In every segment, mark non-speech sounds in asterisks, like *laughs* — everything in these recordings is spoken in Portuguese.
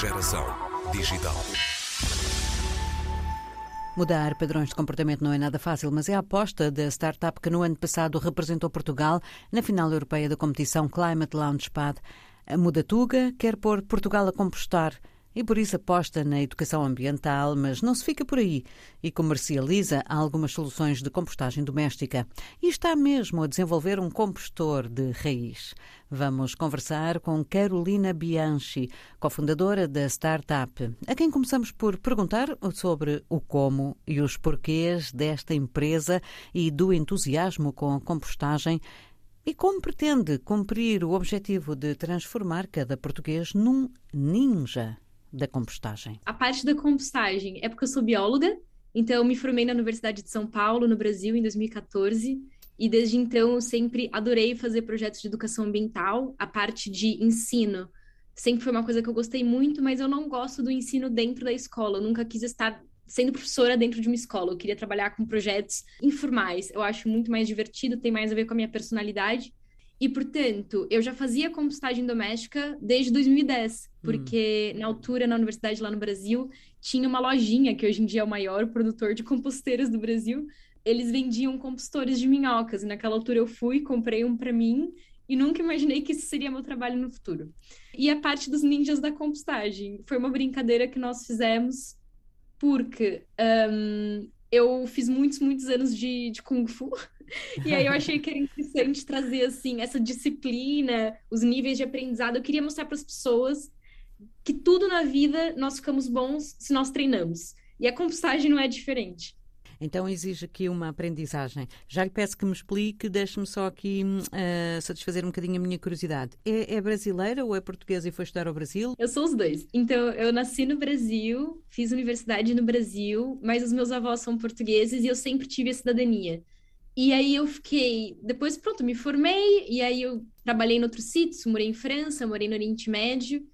Geração digital. Mudar padrões de comportamento não é nada fácil, mas é a aposta da startup que no ano passado representou Portugal na final europeia da competição Climate Launchpad. A Mudatuga quer pôr Portugal a compostar e por isso aposta na educação ambiental, mas não se fica por aí e comercializa algumas soluções de compostagem doméstica. E está mesmo a desenvolver um compostor de raiz. Vamos conversar com Carolina Bianchi, cofundadora da startup, a quem começamos por perguntar sobre o como e os porquês desta empresa e do entusiasmo com a compostagem e como pretende cumprir o objetivo de transformar cada português num ninja da compostagem? A parte da compostagem é porque eu sou bióloga, então eu me formei na Universidade de São Paulo, no Brasil, em 2014. E desde então eu sempre adorei fazer projetos de educação ambiental, a parte de ensino. Sempre foi uma coisa que eu gostei muito, mas eu não gosto do ensino dentro da escola. Eu nunca quis estar sendo professora dentro de uma escola. Eu queria trabalhar com projetos informais. Eu acho muito mais divertido, tem mais a ver com a minha personalidade. E, portanto, eu já fazia compostagem doméstica desde 2010, porque hum. na altura, na universidade lá no Brasil, tinha uma lojinha, que hoje em dia é o maior produtor de composteiras do Brasil. Eles vendiam compostores de minhocas, e naquela altura eu fui, comprei um para mim, e nunca imaginei que isso seria meu trabalho no futuro. E a parte dos ninjas da compostagem foi uma brincadeira que nós fizemos, porque um, eu fiz muitos, muitos anos de, de Kung Fu. *laughs* E aí eu achei que era interessante trazer assim essa disciplina, os níveis de aprendizado. Eu queria mostrar para as pessoas que tudo na vida nós ficamos bons se nós treinamos. E a compostagem não é diferente. Então exige aqui uma aprendizagem. Já lhe peço que me explique, deixe-me só aqui uh, satisfazer um bocadinho a minha curiosidade. É, é, brasileira ou é portuguesa e foi estudar ao Brasil? Eu sou os dois. Então, eu nasci no Brasil, fiz universidade no Brasil, mas os meus avós são portugueses e eu sempre tive a cidadania. E aí eu fiquei, depois pronto, me formei e aí eu trabalhei em outros sítios, morei em França, morei no Oriente Médio.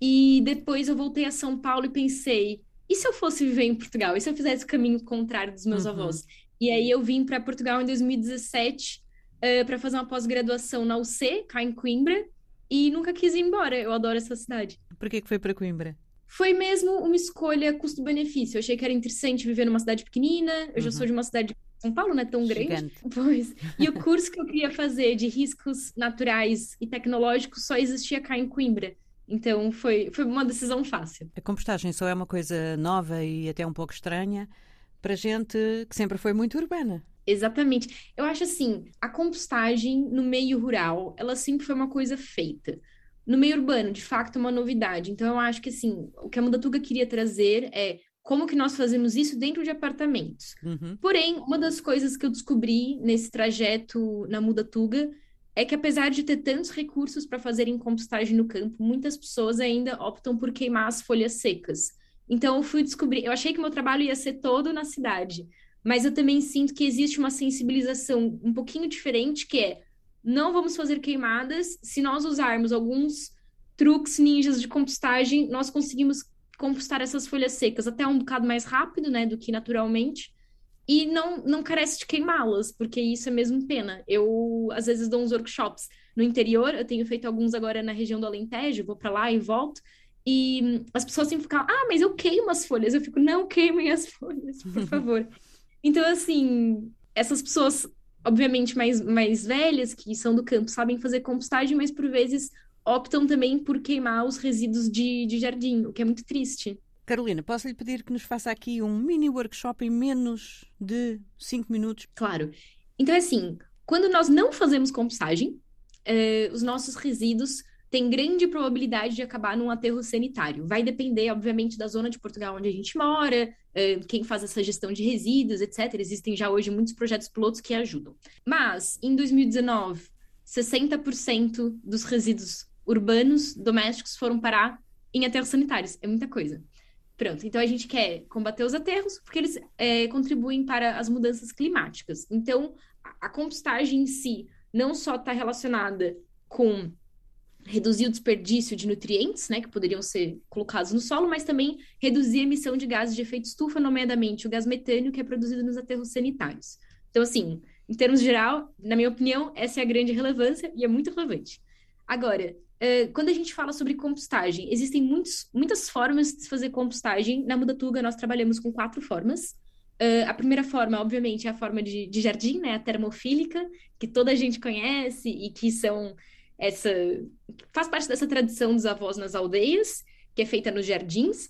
E depois eu voltei a São Paulo e pensei, e se eu fosse viver em Portugal? E se eu fizesse o caminho contrário dos meus uhum. avós? E aí eu vim para Portugal em 2017 uh, para fazer uma pós-graduação na UC, cá em Coimbra, e nunca quis ir embora. Eu adoro essa cidade. Por que, que foi para Coimbra? Foi mesmo uma escolha custo-benefício. Eu achei que era interessante viver numa cidade pequenina. Eu uhum. já sou de uma cidade são Paulo não é tão grande. Gigante. *laughs* Pois. E o curso que eu queria fazer de riscos naturais e tecnológicos só existia cá em Coimbra. Então foi, foi uma decisão fácil. A compostagem só é uma coisa nova e até um pouco estranha para gente que sempre foi muito urbana. Exatamente. Eu acho assim, a compostagem no meio rural, ela sempre foi uma coisa feita. No meio urbano, de facto, é uma novidade. Então eu acho que assim, o que a Mudatuga queria trazer é como que nós fazemos isso dentro de apartamentos. Uhum. Porém, uma das coisas que eu descobri nesse trajeto na Mudatuga é que apesar de ter tantos recursos para fazerem compostagem no campo, muitas pessoas ainda optam por queimar as folhas secas. Então eu fui descobrir, eu achei que meu trabalho ia ser todo na cidade, mas eu também sinto que existe uma sensibilização um pouquinho diferente que é não vamos fazer queimadas, se nós usarmos alguns truques ninjas de compostagem, nós conseguimos compostar essas folhas secas até um bocado mais rápido, né, do que naturalmente, e não, não carece de queimá-las, porque isso é mesmo pena. Eu, às vezes, dou uns workshops no interior, eu tenho feito alguns agora na região do Alentejo, vou para lá e volto, e as pessoas sempre ficam, ah, mas eu queimo as folhas. Eu fico, não queimem as folhas, por *laughs* favor. então, assim, essas pessoas, obviamente, mais, mais velhas, que são do campo, sabem fazer compostagem, mas por vezes optam também por queimar os resíduos de, de jardim, o que é muito triste. Carolina, posso lhe pedir que nos faça aqui um mini workshop em menos de 5 minutos? Claro. Então, é assim, quando nós não fazemos compostagem, eh, os nossos resíduos têm grande probabilidade de acabar num aterro sanitário. Vai depender, obviamente, da zona de Portugal onde a gente mora, eh, quem faz essa gestão de resíduos, etc. Existem já hoje muitos projetos pilotos que ajudam. Mas, em 2019, 60% dos resíduos urbanos, domésticos, foram parar em aterros sanitários. É muita coisa. Pronto, então a gente quer combater os aterros porque eles é, contribuem para as mudanças climáticas. Então, a, compostagem em si não só está relacionada com reduzir o desperdício de nutrientes, né, que poderiam ser colocados no solo, mas também reduzir a emissão de gases de efeito estufa, nomeadamente o gás metâneo, que é produzido nos aterros sanitários. Então, assim, em termos geral, na minha opinião, essa é a grande relevância e é muito relevante. Agora, Uh, quando a gente fala sobre compostagem, existem muitos, muitas formas de se fazer compostagem. Na Mudatuga, nós trabalhamos com quatro formas. Uh, a primeira forma, obviamente, é a forma de, de, jardim, né? A termofílica, que toda a gente conhece e que são essa faz parte dessa tradição dos avós nas aldeias, que é feita nos jardins.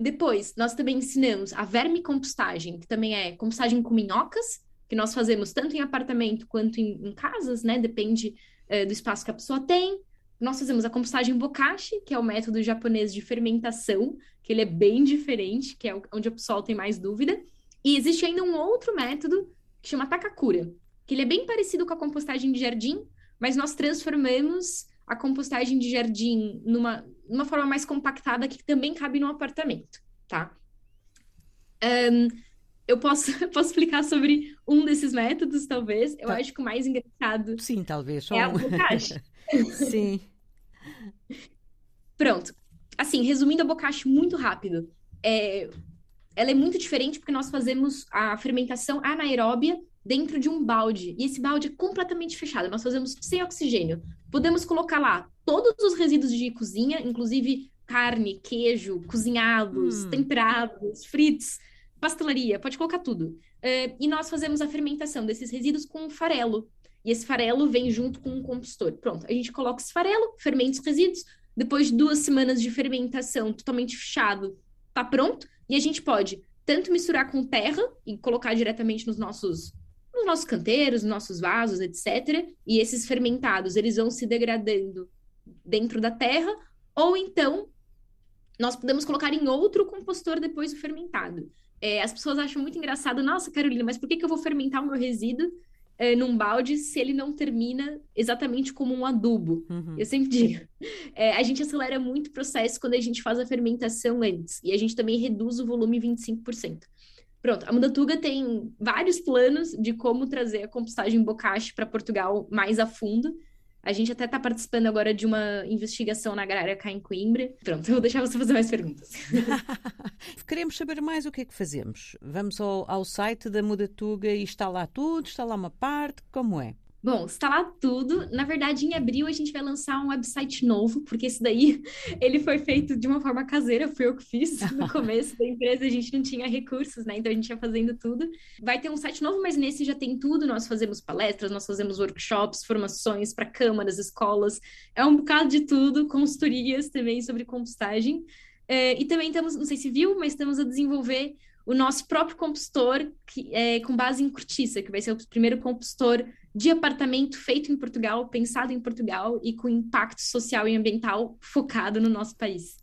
Depois, nós também ensinamos a vermicompostagem, que também é compostagem com minhocas, que nós fazemos tanto em apartamento quanto em, em casas, né? Depende uh, do espaço que a pessoa tem. Nós fazemos a compostagem bokashi, que é o método japonês de fermentação, que ele é bem diferente, que é onde o pessoal tem mais dúvida. E existe ainda um outro método que chama Takakura, que ele é bem parecido com a compostagem de jardim, mas nós transformamos a compostagem de jardim numa, numa forma mais compactada que também cabe no apartamento, tá? Um, eu posso, *laughs* posso explicar sobre um desses métodos, talvez. Eu tá. acho que o mais engraçado. Sim, talvez. É a bocacha. *laughs* Sim. Pronto. Assim, resumindo a bocacha muito rápido. É, ela é muito diferente porque nós fazemos a fermentação anaeróbia dentro de um balde. E esse balde é completamente fechado. Nós fazemos sem oxigênio. Podemos colocar lá todos os resíduos de cozinha, inclusive carne, queijo, cozinhados, hum. temperados, fritos, pastelaria, pode colocar tudo. Uh, e nós fazemos a fermentação desses resíduos com farelo. E esse farelo vem junto com um compostor. Pronto, a gente coloca esse farelo, fermenta os resíduos. Depois de duas semanas de fermentação totalmente fechado, tá pronto. E a gente pode tanto misturar com terra e colocar diretamente nos nossos nos nossos canteiros, nos nossos vasos, etc. E esses fermentados, eles vão se degradando dentro da terra, ou então nós podemos colocar em outro compostor depois do fermentado. É, as pessoas acham muito engraçado, nossa, Carolina, mas por que, que eu vou fermentar o meu resíduo é, num balde se ele não termina exatamente como um adubo. Uhum. Eu sempre digo. É, a gente acelera muito o processo quando a gente faz a fermentação antes. E a gente também reduz o volume 25%. Pronto, a Mudatuga tem vários planos de como trazer a compostagem bocache para Portugal mais a fundo. A gente até está participando agora de uma investigação na agrária cá em Coimbra. Pronto, eu vou deixar você fazer mais perguntas. *laughs* Queremos saber mais o que é que fazemos. Vamos ao, ao site da Mudatuga e está lá tudo, está lá uma parte, como é? Bom, está lá tudo. Na verdade, em abril a gente vai lançar um website novo, porque esse daí *laughs* ele foi feito de uma forma caseira, fui eu que fiz *laughs* no começo da empresa, a gente não tinha recursos, né? Então a gente ia fazendo tudo. Vai ter um site novo, mas nesse já tem tudo. Nós fazemos palestras, nós fazemos workshops, formações para câmaras, escolas, é um bocado de tudo, consultorias também sobre compostagem. É, e também estamos, não sei se viu, mas estamos a desenvolver o nosso próprio compostor que, é, com base em cortiça, que vai ser o primeiro compostor de apartamento feito em Portugal, pensado em Portugal e com impacto social e ambiental focado no nosso país.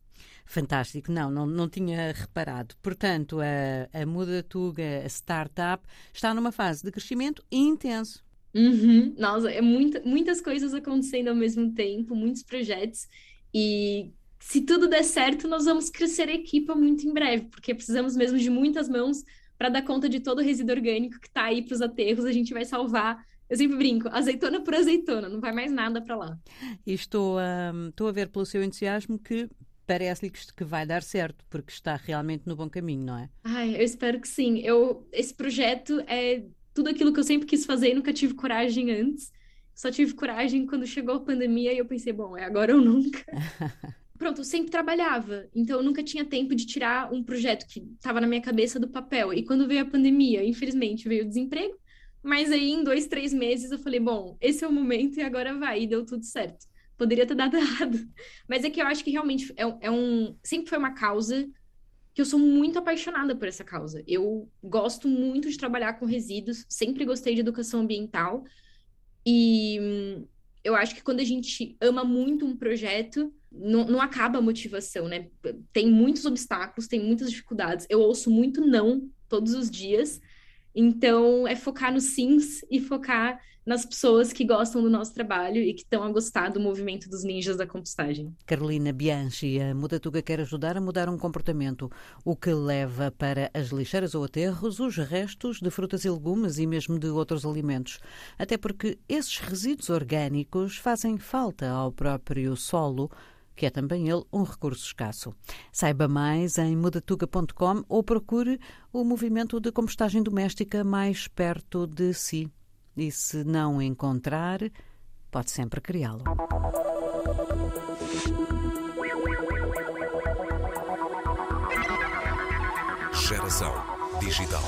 Fantástico, não, não, não tinha reparado. Portanto, a, a Mudatuga a startup está numa fase de crescimento intenso. Uhum. Nossa, é muita, muitas coisas acontecendo ao mesmo tempo, muitos projetos. E se tudo der certo, nós vamos crescer a equipa muito em breve, porque precisamos mesmo de muitas mãos para dar conta de todo o resíduo orgânico que está aí para os aterros. A gente vai salvar. Eu sempre brinco, azeitona por azeitona, não vai mais nada para lá. E estou, um, estou a ver pelo seu entusiasmo que parece-lhe que vai dar certo, porque está realmente no bom caminho, não é? Ai, eu espero que sim. Eu, esse projeto é tudo aquilo que eu sempre quis fazer e nunca tive coragem antes. Só tive coragem quando chegou a pandemia e eu pensei, bom, é agora ou nunca. *laughs* pronto, eu sempre trabalhava, então eu nunca tinha tempo de tirar um projeto que estava na minha cabeça do papel. E quando veio a pandemia, infelizmente veio o desemprego, mas aí em dois, três meses eu falei, bom, esse é o momento e agora vai, e deu tudo certo. Poderia ter dado *laughs* errado, mas é que eu acho que realmente é, é um, sempre foi uma causa que eu sou muito apaixonada por essa causa. Eu gosto muito de trabalhar com resíduos, sempre gostei de educação ambiental e hum, eu acho que quando a gente ama muito um projeto, não, não acaba a motivação, né? Tem muitos obstáculos, tem muitas dificuldades. Eu ouço muito não todos os dias. Então, é focar nos sims e focar nas pessoas que gostam do nosso trabalho e que estão a gostar do movimento dos ninjas da compostagem. Carolina Bianchi, a Mudatuga quer ajudar a mudar um comportamento, o que leva para as lixeiras ou aterros os restos de frutas e legumes e mesmo de outros alimentos. Até porque esses resíduos orgânicos fazem falta ao próprio solo que é também ele um recurso escasso. Saiba mais em mudatuga.com ou procure o movimento de compostagem doméstica mais perto de si e se não encontrar, pode sempre criá-lo. Geração digital.